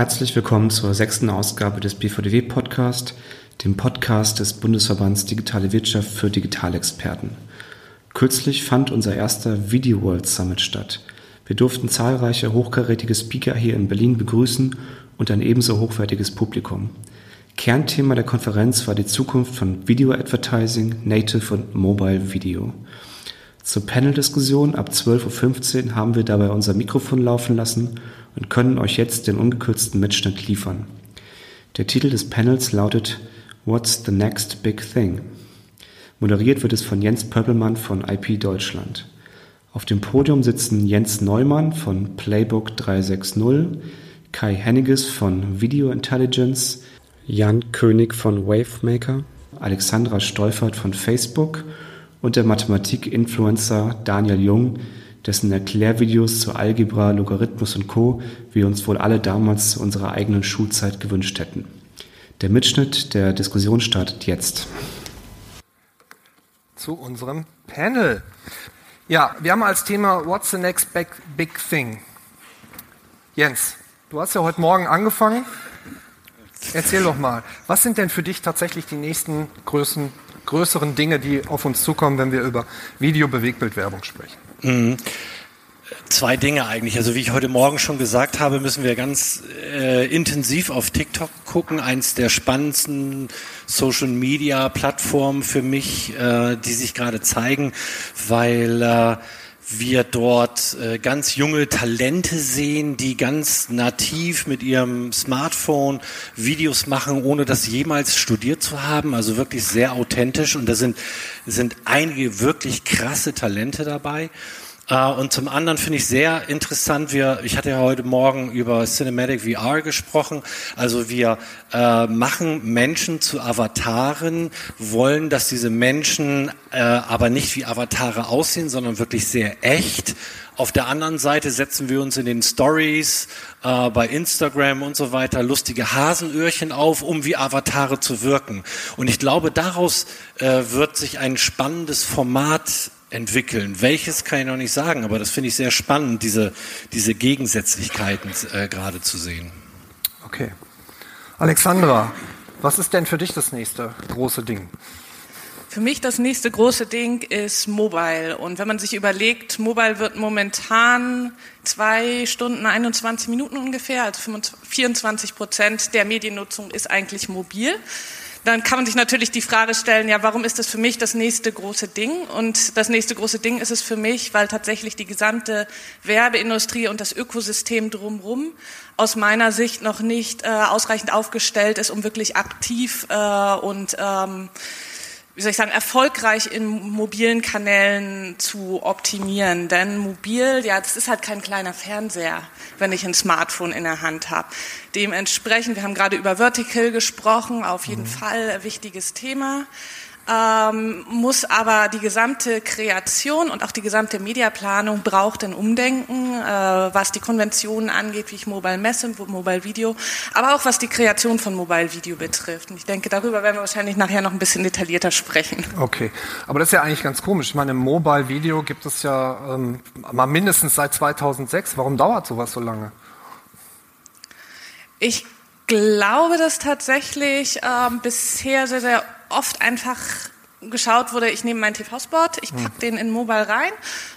Herzlich willkommen zur sechsten Ausgabe des BVDW Podcast, dem Podcast des Bundesverbands Digitale Wirtschaft für Digitalexperten. Kürzlich fand unser erster Video World Summit statt. Wir durften zahlreiche hochkarätige Speaker hier in Berlin begrüßen und ein ebenso hochwertiges Publikum. Kernthema der Konferenz war die Zukunft von Video Advertising, Native und Mobile Video. Zur Panel-Diskussion ab 12.15 Uhr haben wir dabei unser Mikrofon laufen lassen und können euch jetzt den ungekürzten Mitschnitt liefern. Der Titel des Panels lautet What's the Next Big Thing? Moderiert wird es von Jens Pöppelmann von IP Deutschland. Auf dem Podium sitzen Jens Neumann von Playbook 360, Kai Henniges von Video Intelligence, Jan König von Wavemaker, Alexandra Steufert von Facebook und der Mathematik-Influencer Daniel Jung, dessen Erklärvideos zu Algebra, Logarithmus und Co. wir uns wohl alle damals zu unserer eigenen Schulzeit gewünscht hätten. Der Mitschnitt der Diskussion startet jetzt. Zu unserem Panel. Ja, wir haben als Thema What's the next big, thing? Jens, du hast ja heute Morgen angefangen. Erzähl doch mal, was sind denn für dich tatsächlich die nächsten größten, größeren Dinge, die auf uns zukommen, wenn wir über Video-Bewegtbildwerbung sprechen? Mhm. Zwei Dinge eigentlich. Also wie ich heute Morgen schon gesagt habe, müssen wir ganz äh, intensiv auf TikTok gucken. Eins der spannendsten Social-Media-Plattformen für mich, äh, die sich gerade zeigen, weil äh, wir dort äh, ganz junge Talente sehen, die ganz nativ mit ihrem Smartphone Videos machen, ohne das jemals studiert zu haben. Also wirklich sehr authentisch. Und da sind, sind einige wirklich krasse Talente dabei. Äh, und zum anderen finde ich sehr interessant, wir, ich hatte ja heute Morgen über Cinematic VR gesprochen. Also wir äh, machen Menschen zu Avataren, wollen, dass diese Menschen äh, aber nicht wie Avatare aussehen, sondern wirklich sehr echt. Auf der anderen Seite setzen wir uns in den Stories äh, bei Instagram und so weiter lustige Hasenöhrchen auf, um wie Avatare zu wirken. Und ich glaube, daraus äh, wird sich ein spannendes Format entwickeln. Welches kann ich noch nicht sagen, aber das finde ich sehr spannend, diese, diese Gegensätzlichkeiten äh, gerade zu sehen. Okay. Alexandra, was ist denn für dich das nächste große Ding? Für mich das nächste große Ding ist Mobile. Und wenn man sich überlegt, Mobile wird momentan zwei Stunden 21 Minuten ungefähr, also 24 Prozent der Mediennutzung ist eigentlich mobil dann kann man sich natürlich die Frage stellen, ja, warum ist das für mich das nächste große Ding? Und das nächste große Ding ist es für mich, weil tatsächlich die gesamte Werbeindustrie und das Ökosystem drumherum aus meiner Sicht noch nicht äh, ausreichend aufgestellt ist, um wirklich aktiv äh, und ähm, wie soll ich sagen, erfolgreich in mobilen Kanälen zu optimieren. Denn mobil, ja, das ist halt kein kleiner Fernseher, wenn ich ein Smartphone in der Hand habe. Dementsprechend, wir haben gerade über Vertical gesprochen, auf jeden mhm. Fall ein wichtiges Thema ähm, muss aber die gesamte Kreation und auch die gesamte Mediaplanung braucht ein Umdenken, äh, was die Konventionen angeht, wie ich Mobile Messe, Mobile Video, aber auch was die Kreation von Mobile Video betrifft. Und ich denke, darüber werden wir wahrscheinlich nachher noch ein bisschen detaillierter sprechen. Okay, aber das ist ja eigentlich ganz komisch. Ich meine, Mobile Video gibt es ja ähm, mal mindestens seit 2006. Warum dauert sowas so lange? Ich glaube, dass tatsächlich ähm, bisher sehr, sehr oft einfach geschaut wurde, ich nehme meinen TV-Spot, ich packe den in Mobile rein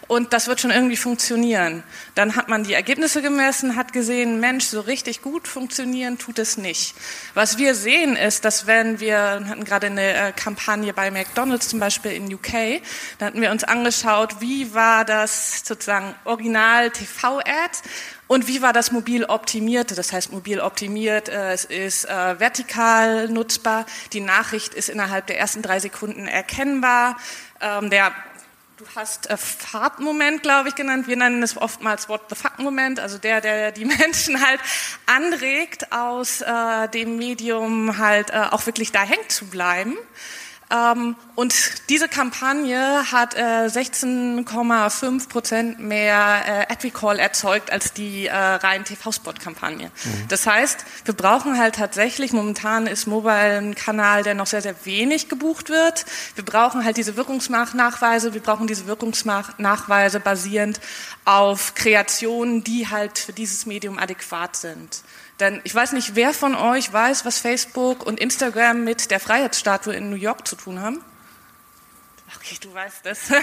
und das wird schon irgendwie funktionieren. Dann hat man die Ergebnisse gemessen, hat gesehen, Mensch, so richtig gut funktionieren tut es nicht. Was wir sehen ist, dass wenn wir hatten gerade eine äh, Kampagne bei McDonald's zum Beispiel in UK, da hatten wir uns angeschaut, wie war das sozusagen Original TV-Ad und wie war das mobil optimiert? Das heißt, mobil optimiert, äh, es ist äh, vertikal nutzbar, die Nachricht ist innerhalb der ersten drei Sekunden erkennbar. Ähm, der Du hast äh, Fahrtmoment, glaube ich, genannt. Wir nennen es oftmals What the fuck-Moment, also der, der die Menschen halt anregt, aus äh, dem Medium halt äh, auch wirklich da hängen zu bleiben. Ähm, und diese Kampagne hat 16,5 äh, Prozent mehr äh, Ad Recall erzeugt als die äh, rein TV-Spot-Kampagne. Mhm. Das heißt, wir brauchen halt tatsächlich, momentan ist Mobile ein Kanal, der noch sehr, sehr wenig gebucht wird. Wir brauchen halt diese Wirkungsnachweise, wir brauchen diese Wirkungsnachweise basierend auf Kreationen, die halt für dieses Medium adäquat sind. Denn ich weiß nicht, wer von euch weiß, was Facebook und Instagram mit der Freiheitsstatue in New York zu tun haben. Okay, du weißt es.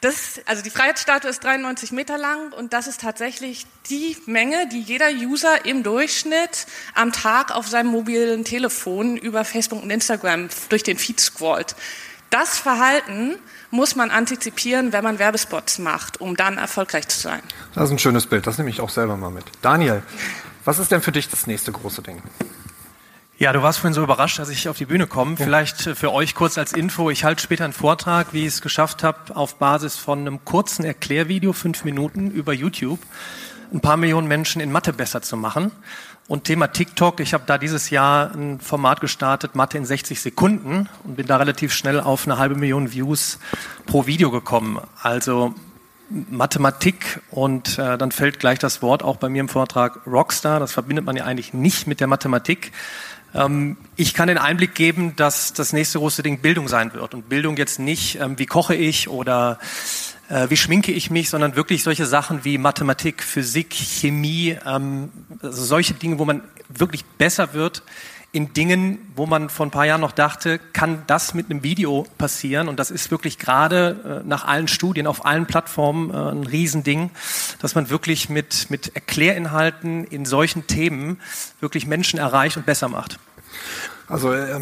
Das, also die Freiheitsstatue ist 93 Meter lang und das ist tatsächlich die Menge, die jeder User im Durchschnitt am Tag auf seinem mobilen Telefon über Facebook und Instagram durch den Feed scrollt. Das Verhalten muss man antizipieren, wenn man Werbespots macht, um dann erfolgreich zu sein. Das ist ein schönes Bild, das nehme ich auch selber mal mit. Daniel, was ist denn für dich das nächste große Ding? Ja, du warst vorhin so überrascht, dass ich auf die Bühne komme. Ja. Vielleicht äh, für euch kurz als Info. Ich halte später einen Vortrag, wie ich es geschafft habe, auf Basis von einem kurzen Erklärvideo, fünf Minuten, über YouTube, ein paar Millionen Menschen in Mathe besser zu machen. Und Thema TikTok, ich habe da dieses Jahr ein Format gestartet, Mathe in 60 Sekunden, und bin da relativ schnell auf eine halbe Million Views pro Video gekommen. Also Mathematik und äh, dann fällt gleich das Wort auch bei mir im Vortrag Rockstar. Das verbindet man ja eigentlich nicht mit der Mathematik. Ähm, ich kann den Einblick geben, dass das nächste große Ding Bildung sein wird. Und Bildung jetzt nicht, ähm, wie koche ich oder äh, wie schminke ich mich, sondern wirklich solche Sachen wie Mathematik, Physik, Chemie, ähm, also solche Dinge, wo man wirklich besser wird in Dingen, wo man vor ein paar Jahren noch dachte, kann das mit einem Video passieren? Und das ist wirklich gerade äh, nach allen Studien auf allen Plattformen äh, ein Riesending, dass man wirklich mit, mit Erklärinhalten in solchen Themen wirklich Menschen erreicht und besser macht. Also äh,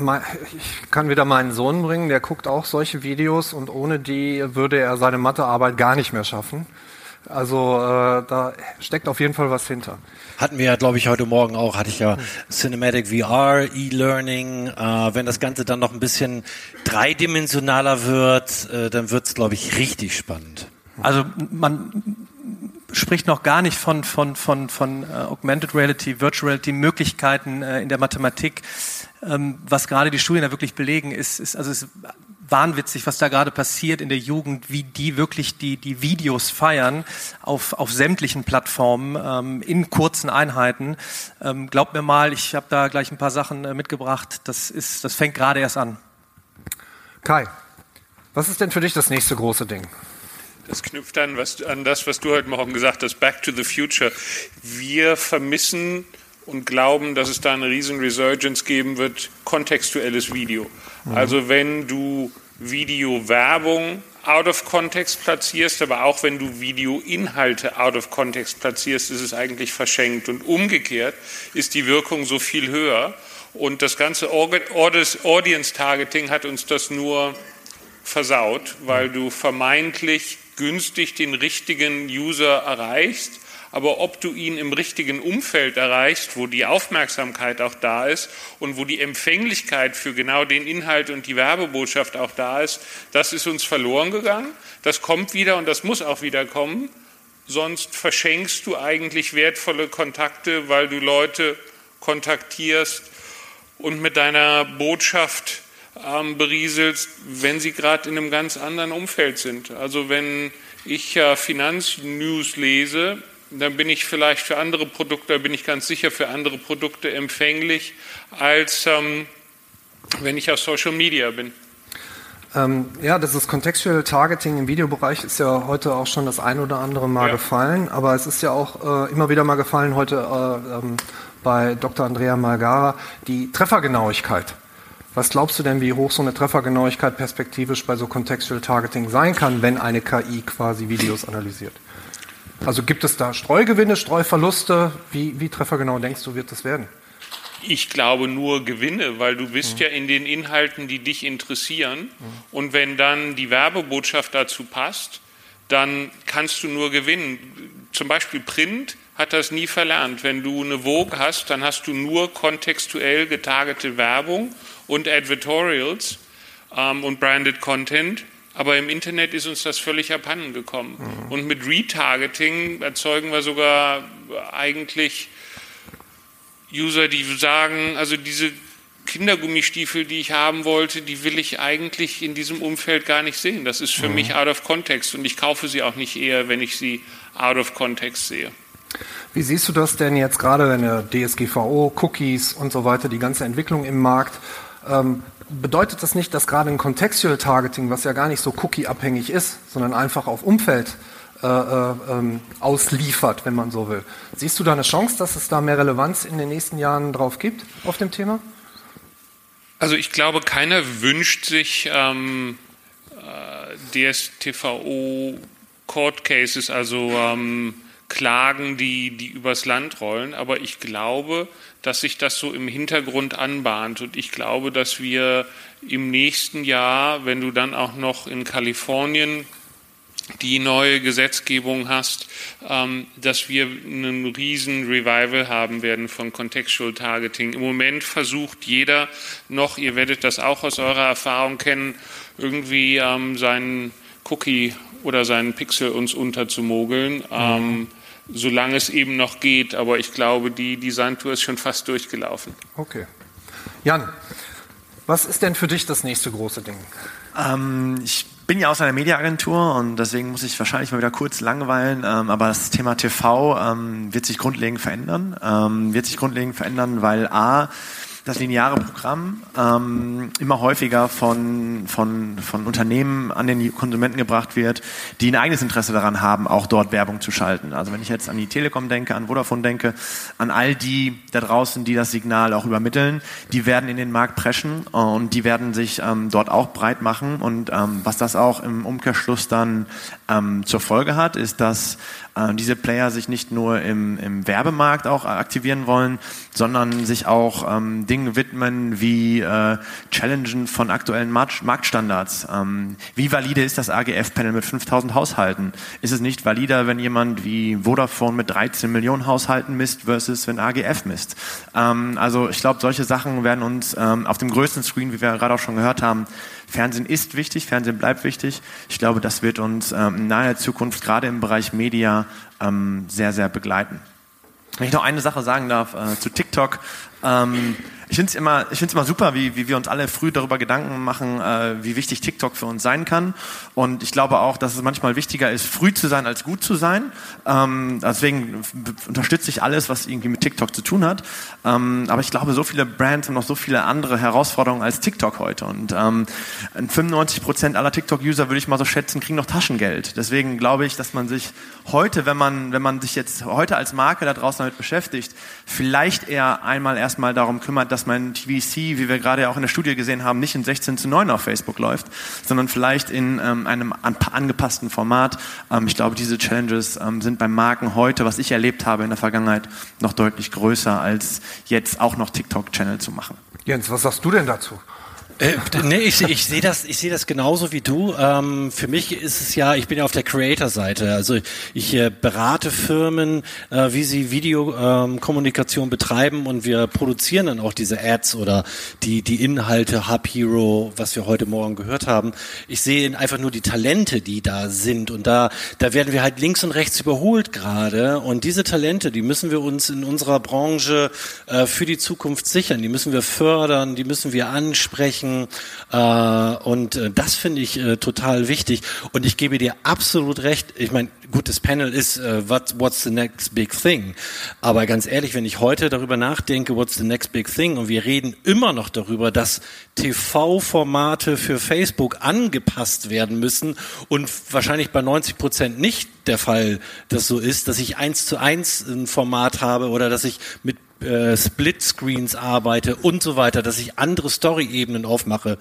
ich kann wieder meinen Sohn bringen, der guckt auch solche Videos und ohne die würde er seine Mathearbeit gar nicht mehr schaffen. Also äh, da steckt auf jeden Fall was hinter. Hatten wir ja, glaube ich, heute Morgen auch, hatte ich ja Cinematic VR, E-Learning. Äh, wenn das Ganze dann noch ein bisschen dreidimensionaler wird, äh, dann wird es, glaube ich, richtig spannend. Also man spricht noch gar nicht von, von, von, von uh, Augmented Reality, Virtual Reality Möglichkeiten äh, in der Mathematik. Ähm, was gerade die Studien da wirklich belegen, ist, ist also es wahnwitzig, was da gerade passiert in der Jugend, wie die wirklich die, die Videos feiern auf, auf sämtlichen Plattformen ähm, in kurzen Einheiten. Ähm, glaubt mir mal, ich habe da gleich ein paar Sachen äh, mitgebracht. Das, ist, das fängt gerade erst an. Kai, was ist denn für dich das nächste große Ding? Das knüpft an, was, an das, was du heute Morgen gesagt hast, Back to the Future. Wir vermissen und glauben, dass es da eine riesen Resurgence geben wird, kontextuelles Video. Mhm. Also wenn du Videowerbung out of context platzierst, aber auch wenn du Videoinhalte out of context platzierst, ist es eigentlich verschenkt. Und umgekehrt ist die Wirkung so viel höher. Und das ganze Audience Targeting hat uns das nur versaut, weil du vermeintlich günstig den richtigen User erreichst aber ob du ihn im richtigen Umfeld erreichst, wo die Aufmerksamkeit auch da ist und wo die Empfänglichkeit für genau den Inhalt und die Werbebotschaft auch da ist, das ist uns verloren gegangen. Das kommt wieder und das muss auch wieder kommen. Sonst verschenkst du eigentlich wertvolle Kontakte, weil du Leute kontaktierst und mit deiner Botschaft ähm, berieselst, wenn sie gerade in einem ganz anderen Umfeld sind. Also wenn ich ja Finanznews lese, dann bin ich vielleicht für andere Produkte, bin ich ganz sicher für andere Produkte empfänglich, als ähm, wenn ich auf Social Media bin. Ähm, ja, das ist Contextual Targeting im Videobereich ist ja heute auch schon das ein oder andere Mal ja. gefallen, aber es ist ja auch äh, immer wieder mal gefallen heute äh, ähm, bei Dr. Andrea Malgara die Treffergenauigkeit. Was glaubst du denn, wie hoch so eine Treffergenauigkeit perspektivisch bei so Contextual Targeting sein kann, wenn eine KI quasi Videos analysiert? Also gibt es da Streugewinne, Streuverluste? Wie, wie treffergenau denkst du, wird das werden? Ich glaube nur Gewinne, weil du bist mhm. ja in den Inhalten, die dich interessieren. Mhm. Und wenn dann die Werbebotschaft dazu passt, dann kannst du nur gewinnen. Zum Beispiel Print hat das nie verlernt. Wenn du eine Vogue hast, dann hast du nur kontextuell getargete Werbung und Advertorials ähm, und Branded Content. Aber im Internet ist uns das völlig abhanden gekommen. Mhm. Und mit Retargeting erzeugen wir sogar eigentlich User, die sagen, also diese Kindergummistiefel, die ich haben wollte, die will ich eigentlich in diesem Umfeld gar nicht sehen. Das ist für mhm. mich out of context und ich kaufe sie auch nicht eher, wenn ich sie out of context sehe. Wie siehst du das denn jetzt gerade, wenn der DSGVO, Cookies und so weiter, die ganze Entwicklung im Markt, ähm, bedeutet das nicht, dass gerade ein Contextual Targeting, was ja gar nicht so cookie-abhängig ist, sondern einfach auf Umfeld äh, äh, ähm, ausliefert, wenn man so will. Siehst du da eine Chance, dass es da mehr Relevanz in den nächsten Jahren drauf gibt auf dem Thema? Also ich glaube, keiner wünscht sich ähm, äh, DSTVO Court Cases, also ähm, Klagen, die, die übers Land rollen. Aber ich glaube, dass sich das so im Hintergrund anbahnt. Und ich glaube, dass wir im nächsten Jahr, wenn du dann auch noch in Kalifornien die neue Gesetzgebung hast, ähm, dass wir einen riesen Revival haben werden von Contextual Targeting. Im Moment versucht jeder noch, ihr werdet das auch aus eurer Erfahrung kennen, irgendwie ähm, seinen Cookie oder seinen Pixel uns unterzumogeln. Ähm, mhm solange es eben noch geht. Aber ich glaube, die Designtour ist schon fast durchgelaufen. Okay. Jan, was ist denn für dich das nächste große Ding? Ähm, ich bin ja aus einer Mediaagentur und deswegen muss ich wahrscheinlich mal wieder kurz langweilen, ähm, aber das Thema TV ähm, wird sich grundlegend verändern. Ähm, wird sich grundlegend verändern, weil A, das lineare Programm ähm, immer häufiger von, von, von Unternehmen an den Konsumenten gebracht wird, die ein eigenes Interesse daran haben, auch dort Werbung zu schalten. Also wenn ich jetzt an die Telekom denke, an Vodafone denke, an all die da draußen, die das Signal auch übermitteln, die werden in den Markt preschen und die werden sich ähm, dort auch breit machen. Und ähm, was das auch im Umkehrschluss dann ähm, zur Folge hat, ist, dass äh, diese Player sich nicht nur im, im Werbemarkt auch aktivieren wollen, sondern sich auch ähm, Dingen widmen wie äh, Challengen von aktuellen Markt Marktstandards. Ähm, wie valide ist das AGF-Panel mit 5000 Haushalten? Ist es nicht valider, wenn jemand wie Vodafone mit 13 Millionen Haushalten misst versus wenn AGF misst? Ähm, also ich glaube, solche Sachen werden uns ähm, auf dem größten Screen, wie wir gerade auch schon gehört haben, Fernsehen ist wichtig, Fernsehen bleibt wichtig. Ich glaube, das wird uns ähm, in naher Zukunft gerade im Bereich Media ähm, sehr, sehr begleiten. Wenn ich noch eine Sache sagen darf äh, zu TikTok. Ähm, ich finde es immer, immer super, wie, wie wir uns alle früh darüber Gedanken machen, äh, wie wichtig TikTok für uns sein kann. Und ich glaube auch, dass es manchmal wichtiger ist, früh zu sein, als gut zu sein. Ähm, deswegen unterstütze ich alles, was irgendwie mit TikTok zu tun hat. Ähm, aber ich glaube, so viele Brands haben noch so viele andere Herausforderungen als TikTok heute. Und ähm, 95 Prozent aller TikTok-User, würde ich mal so schätzen, kriegen noch Taschengeld. Deswegen glaube ich, dass man sich heute, wenn man, wenn man sich jetzt heute als Marke da draußen damit beschäftigt, vielleicht eher einmal erstmal darum kümmert, dass dass mein TVC, wie wir gerade auch in der Studie gesehen haben, nicht in 16 zu 9 auf Facebook läuft, sondern vielleicht in ähm, einem an, angepassten Format. Ähm, ich glaube, diese Challenges ähm, sind beim Marken heute, was ich erlebt habe in der Vergangenheit, noch deutlich größer, als jetzt auch noch TikTok-Channel zu machen. Jens, was sagst du denn dazu? Äh, nee, ich, ich sehe das, ich sehe das genauso wie du. Ähm, für mich ist es ja, ich bin ja auf der Creator-Seite. Also ich äh, berate Firmen, äh, wie sie Videokommunikation ähm, betreiben und wir produzieren dann auch diese Ads oder die die Inhalte Hub Hero, was wir heute Morgen gehört haben. Ich sehe einfach nur die Talente, die da sind und da da werden wir halt links und rechts überholt gerade und diese Talente, die müssen wir uns in unserer Branche äh, für die Zukunft sichern. Die müssen wir fördern, die müssen wir ansprechen sprechen. Äh, und äh, das finde ich äh, total wichtig. Und ich gebe dir absolut recht. Ich meine, gut, das Panel ist äh, what, What's the next big thing? Aber ganz ehrlich, wenn ich heute darüber nachdenke, What's the next big thing? Und wir reden immer noch darüber, dass TV-Formate für Facebook angepasst werden müssen und wahrscheinlich bei 90 Prozent nicht der Fall das so ist, dass ich eins zu eins ein Format habe oder dass ich mit äh, Split-Screens arbeite und so weiter, dass ich andere Story-Ebenen aufmache,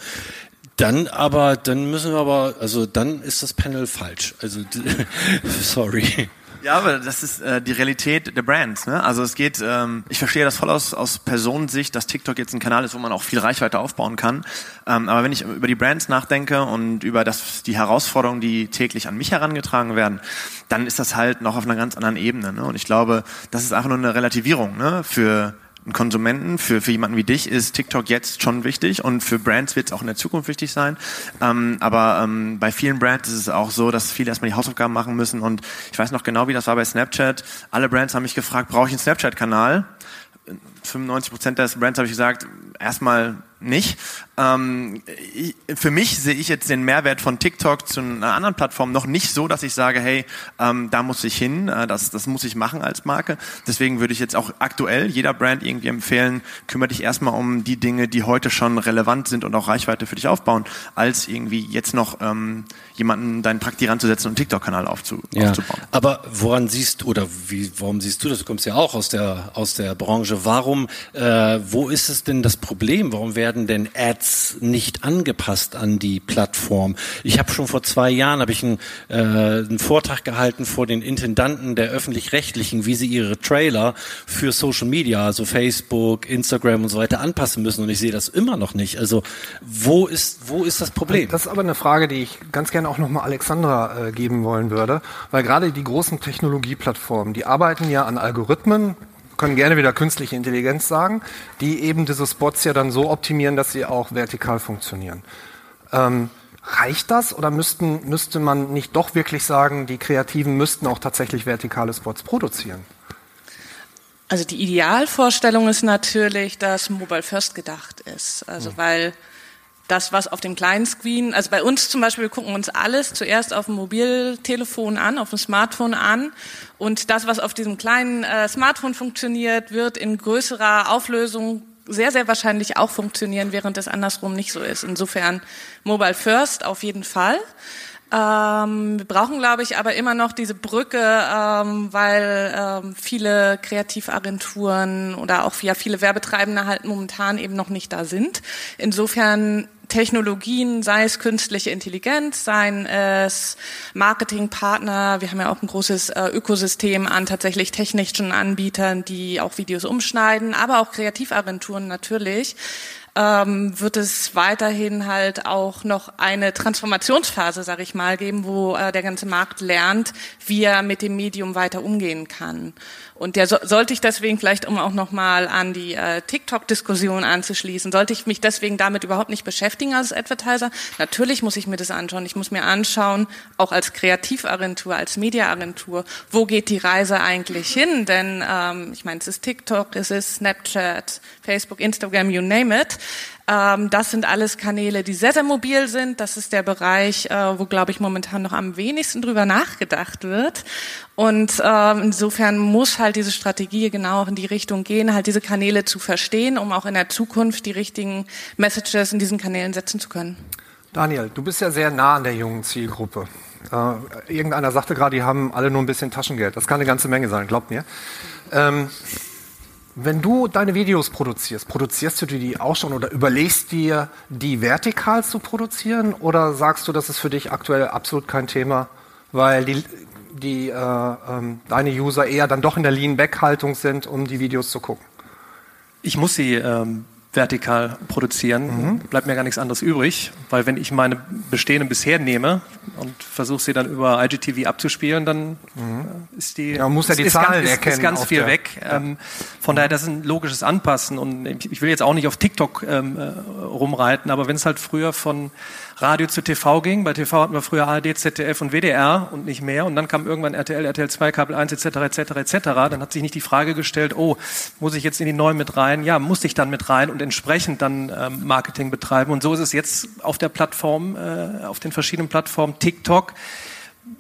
dann aber, dann müssen wir aber, also dann ist das Panel falsch. Also sorry. Ja, aber das ist äh, die Realität der Brands. Ne? Also es geht, ähm, ich verstehe das voll aus, aus Personensicht, dass TikTok jetzt ein Kanal ist, wo man auch viel Reichweite aufbauen kann. Ähm, aber wenn ich über die Brands nachdenke und über das, die Herausforderungen, die täglich an mich herangetragen werden, dann ist das halt noch auf einer ganz anderen Ebene. Ne? Und ich glaube, das ist einfach nur eine Relativierung ne? für Konsumenten, für, für jemanden wie dich ist TikTok jetzt schon wichtig und für Brands wird es auch in der Zukunft wichtig sein. Ähm, aber ähm, bei vielen Brands ist es auch so, dass viele erstmal die Hausaufgaben machen müssen und ich weiß noch genau, wie das war bei Snapchat. Alle Brands haben mich gefragt, brauche ich einen Snapchat-Kanal? 95 Prozent des Brands habe ich gesagt, erstmal nicht. Ähm, ich, für mich sehe ich jetzt den Mehrwert von TikTok zu einer anderen Plattform noch nicht so, dass ich sage, hey, ähm, da muss ich hin, äh, das, das muss ich machen als Marke. Deswegen würde ich jetzt auch aktuell jeder Brand irgendwie empfehlen, kümmere dich erstmal um die Dinge, die heute schon relevant sind und auch Reichweite für dich aufbauen, als irgendwie jetzt noch ähm, jemanden deinen Praktik ranzusetzen und einen TikTok-Kanal aufzu ja, aufzubauen. Aber woran siehst du oder wie, warum siehst du das? Du kommst ja auch aus der aus der Branche. Warum? Äh, wo ist es denn das Problem? Warum werden denn Ads nicht angepasst an die Plattform? Ich habe schon vor zwei Jahren habe ich einen, äh, einen Vortrag gehalten vor den Intendanten der öffentlich-rechtlichen, wie sie ihre Trailer für Social Media, also Facebook, Instagram und so weiter anpassen müssen. Und ich sehe das immer noch nicht. Also wo ist wo ist das Problem? Das ist aber eine Frage, die ich ganz gerne auch nochmal Alexandra äh, geben wollen würde, weil gerade die großen Technologieplattformen, die arbeiten ja an Algorithmen, können gerne wieder künstliche Intelligenz sagen, die eben diese Spots ja dann so optimieren, dass sie auch vertikal funktionieren. Ähm, reicht das oder müssten, müsste man nicht doch wirklich sagen, die Kreativen müssten auch tatsächlich vertikale Spots produzieren? Also die Idealvorstellung ist natürlich, dass Mobile First gedacht ist. Also mhm. weil das, was auf dem kleinen Screen, also bei uns zum Beispiel, wir gucken uns alles zuerst auf dem Mobiltelefon an, auf dem Smartphone an und das, was auf diesem kleinen äh, Smartphone funktioniert, wird in größerer Auflösung sehr, sehr wahrscheinlich auch funktionieren, während es andersrum nicht so ist. Insofern Mobile First auf jeden Fall. Ähm, wir brauchen, glaube ich, aber immer noch diese Brücke, ähm, weil ähm, viele Kreativagenturen oder auch ja, viele Werbetreibende halt momentan eben noch nicht da sind. Insofern Technologien, sei es künstliche Intelligenz, seien es Marketingpartner. Wir haben ja auch ein großes äh, Ökosystem an tatsächlich technischen Anbietern, die auch Videos umschneiden, aber auch Kreativagenturen natürlich ähm, wird es weiterhin halt auch noch eine Transformationsphase, sage ich mal, geben, wo äh, der ganze Markt lernt, wie er mit dem Medium weiter umgehen kann. Und der so, sollte ich deswegen vielleicht, um auch nochmal an die äh, TikTok-Diskussion anzuschließen, sollte ich mich deswegen damit überhaupt nicht beschäftigen als Advertiser? Natürlich muss ich mir das anschauen. Ich muss mir anschauen, auch als Kreativagentur, als Mediaagentur, wo geht die Reise eigentlich hin? Denn ähm, ich meine, es ist TikTok, es ist Snapchat, Facebook, Instagram, you name it. Ähm, das sind alles Kanäle, die sehr, sehr mobil sind. Das ist der Bereich, äh, wo, glaube ich, momentan noch am wenigsten drüber nachgedacht wird. Und ähm, insofern muss halt diese Strategie genau in die Richtung gehen, halt diese Kanäle zu verstehen, um auch in der Zukunft die richtigen Messages in diesen Kanälen setzen zu können. Daniel, du bist ja sehr nah an der jungen Zielgruppe. Äh, irgendeiner sagte gerade, die haben alle nur ein bisschen Taschengeld. Das kann eine ganze Menge sein, glaubt mir. Ähm, wenn du deine Videos produzierst, produzierst du die auch schon oder überlegst dir, die vertikal zu produzieren oder sagst du, das ist für dich aktuell absolut kein Thema, weil die, die, äh, ähm, deine User eher dann doch in der Lean-Back-Haltung sind, um die Videos zu gucken? Ich muss sie ähm, vertikal produzieren, mhm. bleibt mir gar nichts anderes übrig, weil wenn ich meine bestehenden bisher nehme und versuche sie dann über IGTV abzuspielen, dann mhm. ist die ja, muss ja die ist, Zahlen ist, erkennen ist ganz viel weg. Ja. Ähm, von daher, das ist ein logisches Anpassen und ich will jetzt auch nicht auf TikTok ähm, äh, rumreiten, aber wenn es halt früher von Radio zu TV ging. Bei TV hatten wir früher ARD, ZDF und WDR und nicht mehr. Und dann kam irgendwann RTL, RTL 2, Kabel 1 etc. etc. etc. Dann hat sich nicht die Frage gestellt, oh, muss ich jetzt in die neuen mit rein? Ja, muss ich dann mit rein und entsprechend dann ähm, Marketing betreiben. Und so ist es jetzt auf der Plattform, äh, auf den verschiedenen Plattformen TikTok.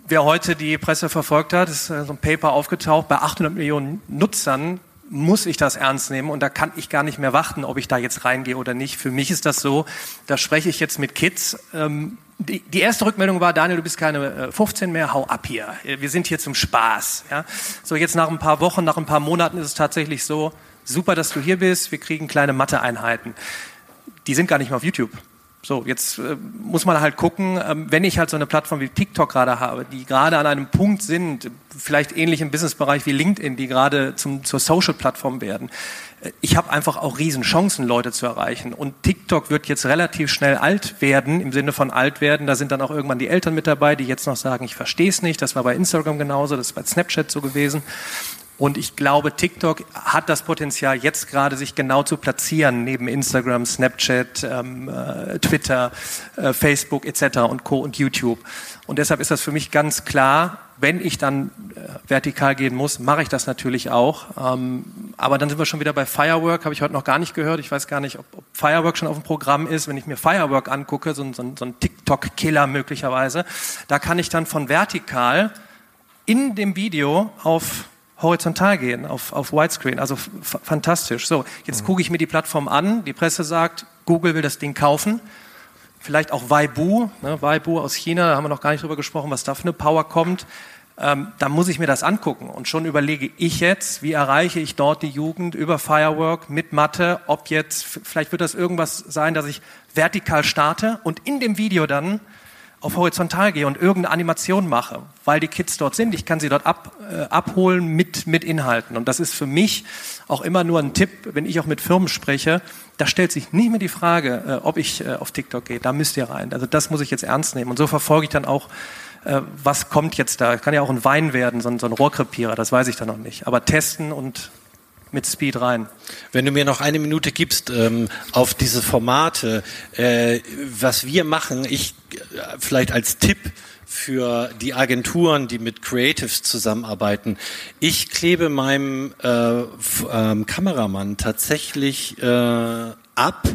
Wer heute die Presse verfolgt hat, ist äh, so ein Paper aufgetaucht, bei 800 Millionen Nutzern muss ich das ernst nehmen und da kann ich gar nicht mehr warten, ob ich da jetzt reingehe oder nicht. Für mich ist das so, da spreche ich jetzt mit Kids. Ähm, die, die, erste Rückmeldung war, Daniel, du bist keine 15 äh, mehr, hau ab hier. Wir sind hier zum Spaß. Ja? So jetzt nach ein paar Wochen, nach ein paar Monaten ist es tatsächlich so, super, dass du hier bist, wir kriegen kleine Mathe-Einheiten. Die sind gar nicht mehr auf YouTube. So, jetzt äh, muss man halt gucken, ähm, wenn ich halt so eine Plattform wie TikTok gerade habe, die gerade an einem Punkt sind, vielleicht ähnlich im Businessbereich wie LinkedIn, die gerade zur Social-Plattform werden. Äh, ich habe einfach auch riesen Chancen, Leute zu erreichen. Und TikTok wird jetzt relativ schnell alt werden, im Sinne von alt werden. Da sind dann auch irgendwann die Eltern mit dabei, die jetzt noch sagen, ich verstehe es nicht. Das war bei Instagram genauso, das ist bei Snapchat so gewesen. Und ich glaube, TikTok hat das Potenzial, jetzt gerade sich genau zu platzieren, neben Instagram, Snapchat, ähm, äh, Twitter, äh, Facebook etc. und Co. und YouTube. Und deshalb ist das für mich ganz klar, wenn ich dann äh, vertikal gehen muss, mache ich das natürlich auch. Ähm, aber dann sind wir schon wieder bei Firework, habe ich heute noch gar nicht gehört. Ich weiß gar nicht, ob, Firework schon auf dem Programm ist. Wenn ich mir Firework angucke, so, so, so ein TikTok-Killer möglicherweise, da kann ich dann von vertikal in dem Video auf horizontal gehen, auf, auf Widescreen. Also fantastisch. So, jetzt mhm. gucke ich mir die Plattform an. Die Presse sagt, Google will das Ding kaufen. Vielleicht auch Weibu, ne, Weibu aus China, da haben wir noch gar nicht drüber gesprochen, was da für eine Power kommt. Ähm, da muss ich mir das angucken und schon überlege ich jetzt, wie erreiche ich dort die Jugend über Firework mit Mathe, ob jetzt, vielleicht wird das irgendwas sein, dass ich vertikal starte und in dem Video dann auf horizontal gehe und irgendeine Animation mache, weil die Kids dort sind. Ich kann sie dort ab, äh, abholen mit, mit Inhalten. Und das ist für mich auch immer nur ein Tipp, wenn ich auch mit Firmen spreche. Da stellt sich nicht mehr die Frage, äh, ob ich äh, auf TikTok gehe. Da müsst ihr rein. Also das muss ich jetzt ernst nehmen. Und so verfolge ich dann auch, äh, was kommt jetzt da. Kann ja auch ein Wein werden, so ein, so ein Rohrkrepierer. Das weiß ich dann noch nicht. Aber testen und mit Speed rein. Wenn du mir noch eine Minute gibst ähm, auf diese Formate, äh, was wir machen, ich äh, vielleicht als Tipp für die Agenturen, die mit Creatives zusammenarbeiten. Ich klebe meinem äh, ähm, Kameramann tatsächlich äh, ab,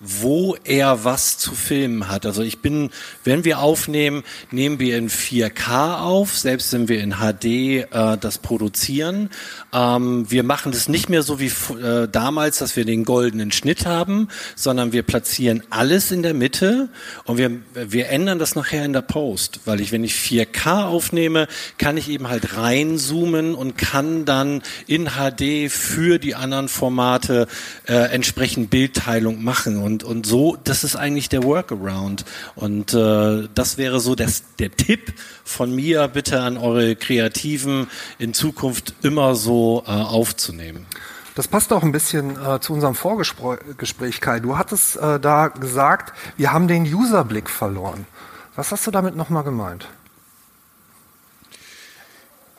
wo er was zu filmen hat. Also ich bin, wenn wir aufnehmen, nehmen wir in 4K auf, selbst wenn wir in HD äh, das produzieren. Ähm, wir machen das nicht mehr so wie äh, damals, dass wir den goldenen Schnitt haben, sondern wir platzieren alles in der Mitte und wir, wir ändern das nachher in der Post, weil ich, wenn ich 4K aufnehme, kann ich eben halt reinzoomen und kann dann in HD für die anderen Formate äh, entsprechend Bildteilung machen. Und, und so, das ist eigentlich der Workaround. Und äh, das wäre so das, der Tipp von mir, bitte an eure Kreativen in Zukunft immer so äh, aufzunehmen. Das passt auch ein bisschen äh, zu unserem Vorgespräch, Kai. Du hattest äh, da gesagt, wir haben den Userblick verloren. Was hast du damit nochmal gemeint?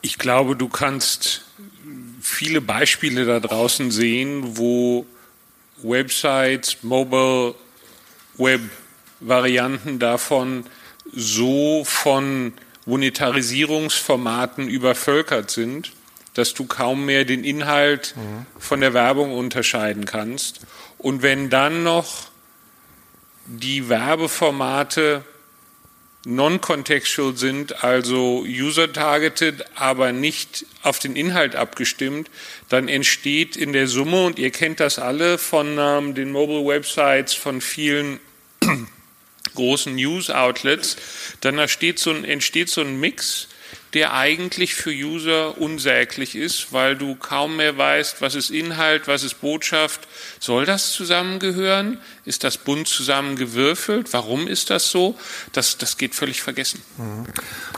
Ich glaube, du kannst viele Beispiele da draußen sehen, wo Websites, Mobile Web Varianten davon so von Monetarisierungsformaten übervölkert sind, dass du kaum mehr den Inhalt mhm. von der Werbung unterscheiden kannst. Und wenn dann noch die Werbeformate non-contextual sind, also user-targeted, aber nicht auf den Inhalt abgestimmt, dann entsteht in der Summe, und ihr kennt das alle von ähm, den Mobile-Websites von vielen großen News-Outlets, dann entsteht so, ein, entsteht so ein Mix, der eigentlich für User unsäglich ist, weil du kaum mehr weißt, was ist Inhalt, was ist Botschaft. Soll das zusammengehören? Ist das bunt zusammengewürfelt? Warum ist das so? Das, das geht völlig vergessen. Mhm.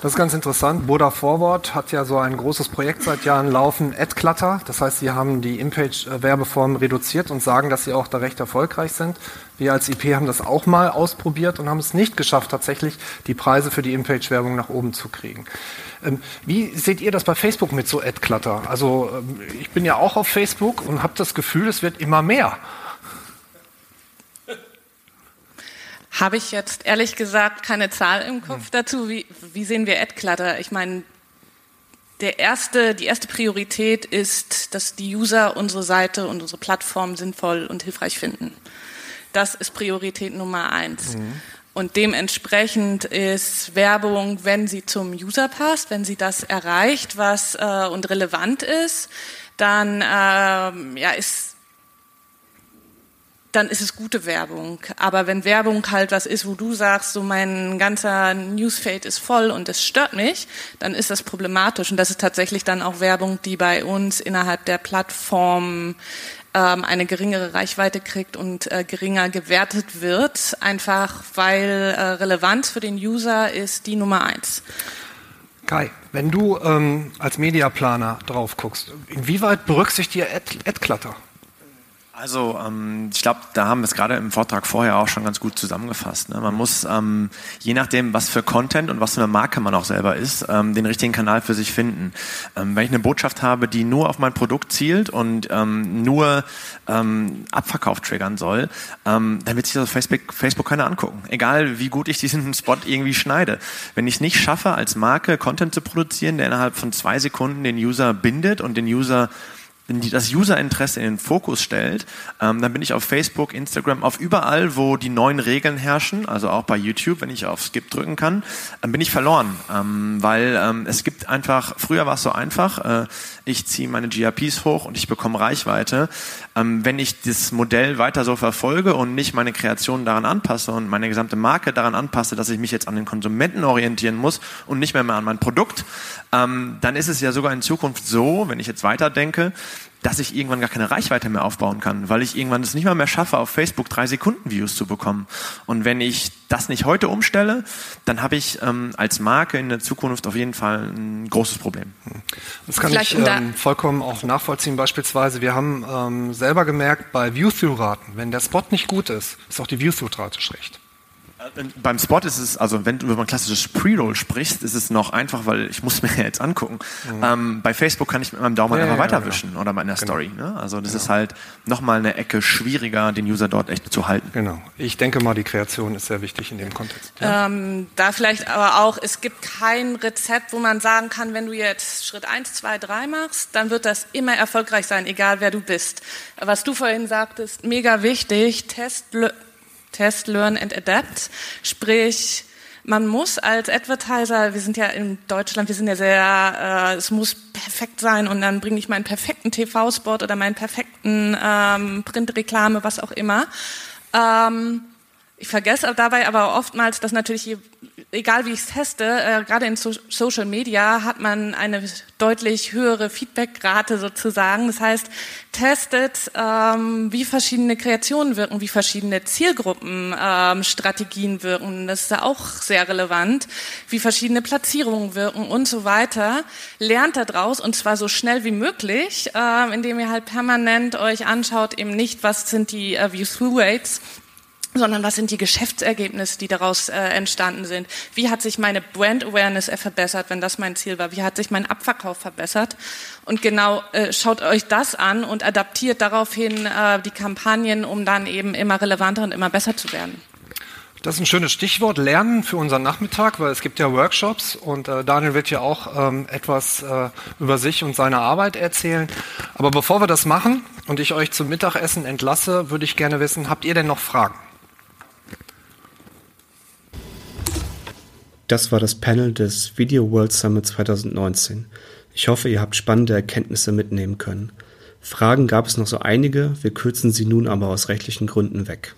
Das ist ganz interessant. Boda Forward hat ja so ein großes Projekt seit Jahren laufen, AdClutter. Das heißt, sie haben die In-Page-Werbeform reduziert und sagen, dass sie auch da recht erfolgreich sind. Wir als IP haben das auch mal ausprobiert und haben es nicht geschafft, tatsächlich die Preise für die In-Page-Werbung nach oben zu kriegen. Ähm, wie seht ihr das bei Facebook mit so Ad-Clutter? Also ähm, ich bin ja auch auf Facebook und habe das Gefühl, es wird immer mehr. Habe ich jetzt ehrlich gesagt keine Zahl im Kopf hm. dazu. Wie, wie sehen wir Ad-Clutter? Ich meine, der erste, die erste Priorität ist, dass die User unsere Seite und unsere Plattform sinnvoll und hilfreich finden. Das ist Priorität Nummer eins. Mhm. Und dementsprechend ist Werbung, wenn sie zum User passt, wenn sie das erreicht, was äh, und relevant ist, dann ähm, ja, ist dann ist es gute Werbung. Aber wenn Werbung halt was ist, wo du sagst, so mein ganzer Newsfeed ist voll und es stört mich, dann ist das problematisch. Und das ist tatsächlich dann auch Werbung, die bei uns innerhalb der Plattform ähm, eine geringere Reichweite kriegt und äh, geringer gewertet wird, einfach weil äh, Relevanz für den User ist die Nummer eins. Kai, wenn du ähm, als Mediaplaner drauf guckst, inwieweit berücksichtigt ihr Ad-Clutter? Also ähm, ich glaube, da haben wir es gerade im Vortrag vorher auch schon ganz gut zusammengefasst. Ne? Man muss, ähm, je nachdem, was für Content und was für eine Marke man auch selber ist, ähm, den richtigen Kanal für sich finden. Ähm, wenn ich eine Botschaft habe, die nur auf mein Produkt zielt und ähm, nur ähm, Abverkauf triggern soll, ähm, dann wird sich das auf Facebook, Facebook keiner angucken. Egal, wie gut ich diesen Spot irgendwie schneide. Wenn ich es nicht schaffe, als Marke Content zu produzieren, der innerhalb von zwei Sekunden den User bindet und den User die das Userinteresse in den Fokus stellt, ähm, dann bin ich auf Facebook, Instagram, auf überall, wo die neuen Regeln herrschen, also auch bei YouTube, wenn ich auf Skip drücken kann, dann bin ich verloren, ähm, weil ähm, es gibt einfach, früher war es so einfach, äh, ich ziehe meine GRPs hoch und ich bekomme Reichweite. Ähm, wenn ich das Modell weiter so verfolge und nicht meine Kreation daran anpasse und meine gesamte Marke daran anpasse, dass ich mich jetzt an den Konsumenten orientieren muss und nicht mehr, mehr an mein Produkt, ähm, dann ist es ja sogar in Zukunft so, wenn ich jetzt weiterdenke, dass ich irgendwann gar keine Reichweite mehr aufbauen kann, weil ich irgendwann es nicht mal mehr schaffe, auf Facebook drei Sekunden Views zu bekommen. Und wenn ich das nicht heute umstelle, dann habe ich ähm, als Marke in der Zukunft auf jeden Fall ein großes Problem. Das kann Vielleicht ich ähm, vollkommen auch nachvollziehen. Beispielsweise, wir haben ähm, selber gemerkt, bei View-Through-Raten, wenn der Spot nicht gut ist, ist auch die View-Through-Rate schlecht. Beim Spot ist es, also wenn du über ein klassisches Pre-Roll sprichst, ist es noch einfach, weil ich muss mir jetzt angucken. Mhm. Ähm, bei Facebook kann ich mit meinem Daumen ja, einfach ja, weiterwischen genau. oder meiner genau. Story. Ne? Also das genau. ist halt nochmal eine Ecke schwieriger, den User dort echt zu halten. Genau. Ich denke mal, die Kreation ist sehr wichtig in dem Kontext. Ja. Ähm, da vielleicht aber auch, es gibt kein Rezept, wo man sagen kann, wenn du jetzt Schritt 1, 2, 3 machst, dann wird das immer erfolgreich sein, egal wer du bist. Was du vorhin sagtest, mega wichtig, Test Test, Learn and Adapt. Sprich, man muss als Advertiser, wir sind ja in Deutschland, wir sind ja sehr, äh, es muss perfekt sein und dann bringe ich meinen perfekten TV-Spot oder meinen perfekten ähm, Printreklame, was auch immer. Ähm, ich vergesse dabei aber oftmals, dass natürlich, egal wie ich es teste, äh, gerade in so Social Media hat man eine deutlich höhere Feedbackrate sozusagen. Das heißt, testet, ähm, wie verschiedene Kreationen wirken, wie verschiedene Zielgruppenstrategien ähm, wirken. Das ist auch sehr relevant, wie verschiedene Platzierungen wirken und so weiter. Lernt daraus und zwar so schnell wie möglich, äh, indem ihr halt permanent euch anschaut, eben nicht, was sind die äh, View-Through-Rates, sondern was sind die Geschäftsergebnisse, die daraus äh, entstanden sind? Wie hat sich meine Brand Awareness verbessert, wenn das mein Ziel war? Wie hat sich mein Abverkauf verbessert? Und genau äh, schaut euch das an und adaptiert daraufhin äh, die Kampagnen, um dann eben immer relevanter und immer besser zu werden. Das ist ein schönes Stichwort, Lernen für unseren Nachmittag, weil es gibt ja Workshops und äh, Daniel wird ja auch ähm, etwas äh, über sich und seine Arbeit erzählen. Aber bevor wir das machen und ich euch zum Mittagessen entlasse, würde ich gerne wissen, habt ihr denn noch Fragen? Das war das Panel des Video World Summit 2019. Ich hoffe, ihr habt spannende Erkenntnisse mitnehmen können. Fragen gab es noch so einige, wir kürzen sie nun aber aus rechtlichen Gründen weg.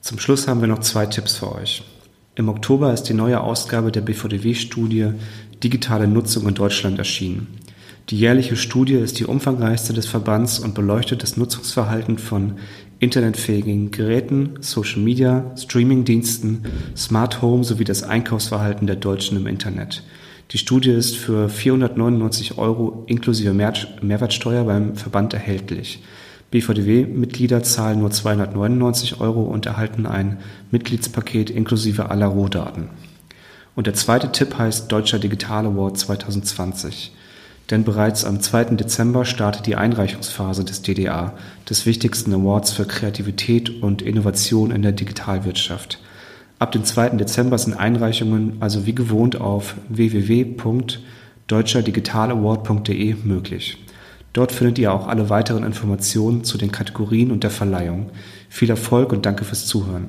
Zum Schluss haben wir noch zwei Tipps für euch. Im Oktober ist die neue Ausgabe der BVDW-Studie Digitale Nutzung in Deutschland erschienen. Die jährliche Studie ist die umfangreichste des Verbands und beleuchtet das Nutzungsverhalten von internetfähigen Geräten, Social Media, Streamingdiensten, Smart Home sowie das Einkaufsverhalten der Deutschen im Internet. Die Studie ist für 499 Euro inklusive Mehrwertsteuer beim Verband erhältlich. BVDW-Mitglieder zahlen nur 299 Euro und erhalten ein Mitgliedspaket inklusive aller Rohdaten. Und der zweite Tipp heißt Deutscher Digital Award 2020 denn bereits am 2. Dezember startet die Einreichungsphase des DDA, des wichtigsten Awards für Kreativität und Innovation in der Digitalwirtschaft. Ab dem 2. Dezember sind Einreichungen also wie gewohnt auf www.deutscherdigitalaward.de möglich. Dort findet ihr auch alle weiteren Informationen zu den Kategorien und der Verleihung. Viel Erfolg und danke fürs Zuhören.